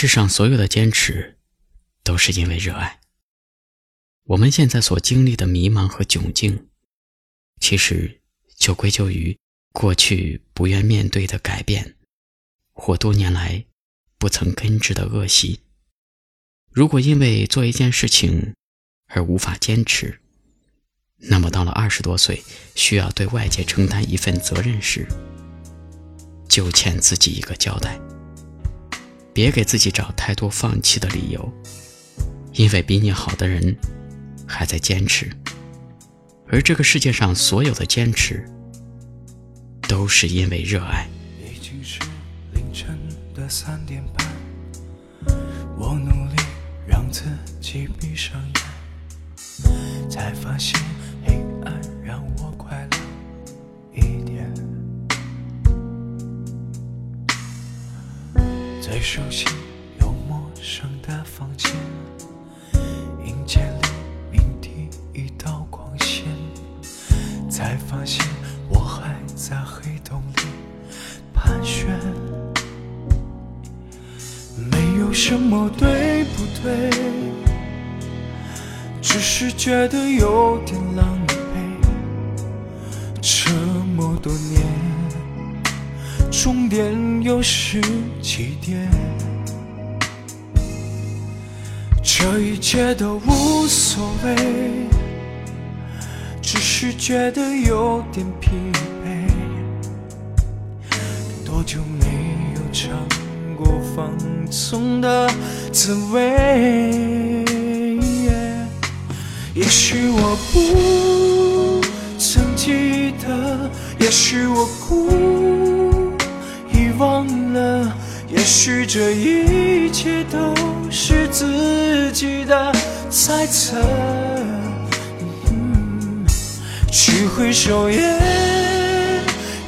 世上所有的坚持，都是因为热爱。我们现在所经历的迷茫和窘境，其实就归咎于过去不愿面对的改变，或多年来不曾根治的恶习。如果因为做一件事情而无法坚持，那么到了二十多岁需要对外界承担一份责任时，就欠自己一个交代。别给自己找太多放弃的理由，因为比你好的人还在坚持，而这个世界上所有的坚持，都是因为热爱。已经是凌晨的三点半，我努力让自己闭上眼，才发现黑暗熟悉又陌生的房间，迎接黎明第一道光线，才发现我还在黑洞里盘旋。没有什么对不对，只是觉得有点狼狈。这么多年。终点又是起点，这一切都无所谓，只是觉得有点疲惫。多久没有尝过放纵的滋味？也许这一切都是自己的猜测。去回首也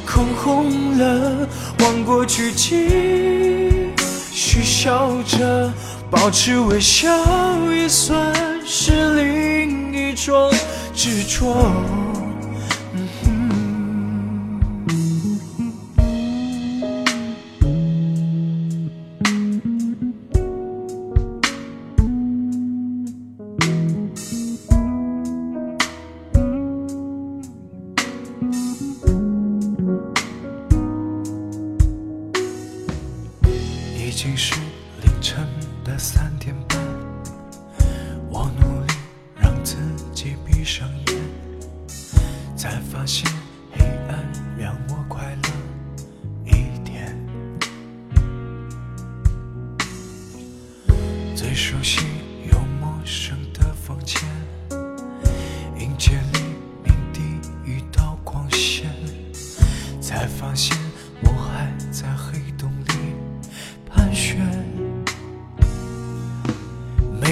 空红了，望过去继续笑着，保持微笑也算是另一种执着。已经是凌晨的三点半，我努力让自己闭上眼，才发现黑暗让我快乐一点。最熟悉又陌生的房间，迎接黎明第一道光线，才发现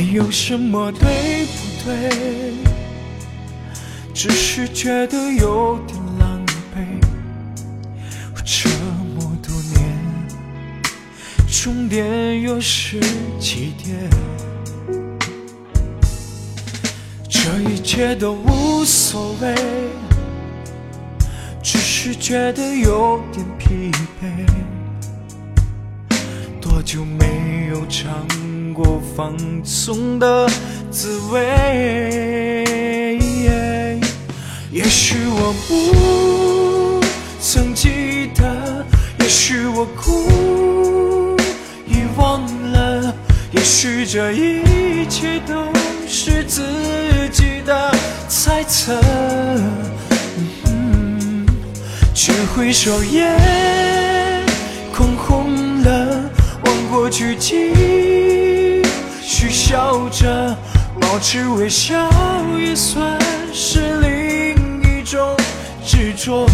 没有什么对不对，只是觉得有点狼狈。这么多年，终点又是起点，这一切都无所谓，只是觉得有点疲惫。多久没有唱过放纵的滋味？也许我不曾记得，也许我故意忘了，也许这一切都是自己的猜测。去回首夜空红了。望过去继去笑着，保持微笑也算是另一种执着。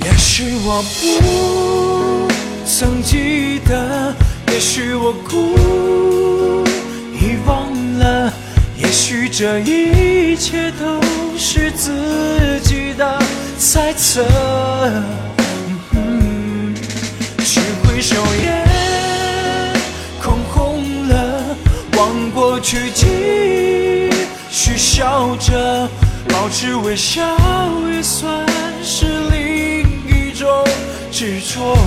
也许我不曾记得，也许我故意忘了，也许这一切都是自己的猜测。笑颜空红了，望过去继续笑着，保持微笑也算是另一种执着。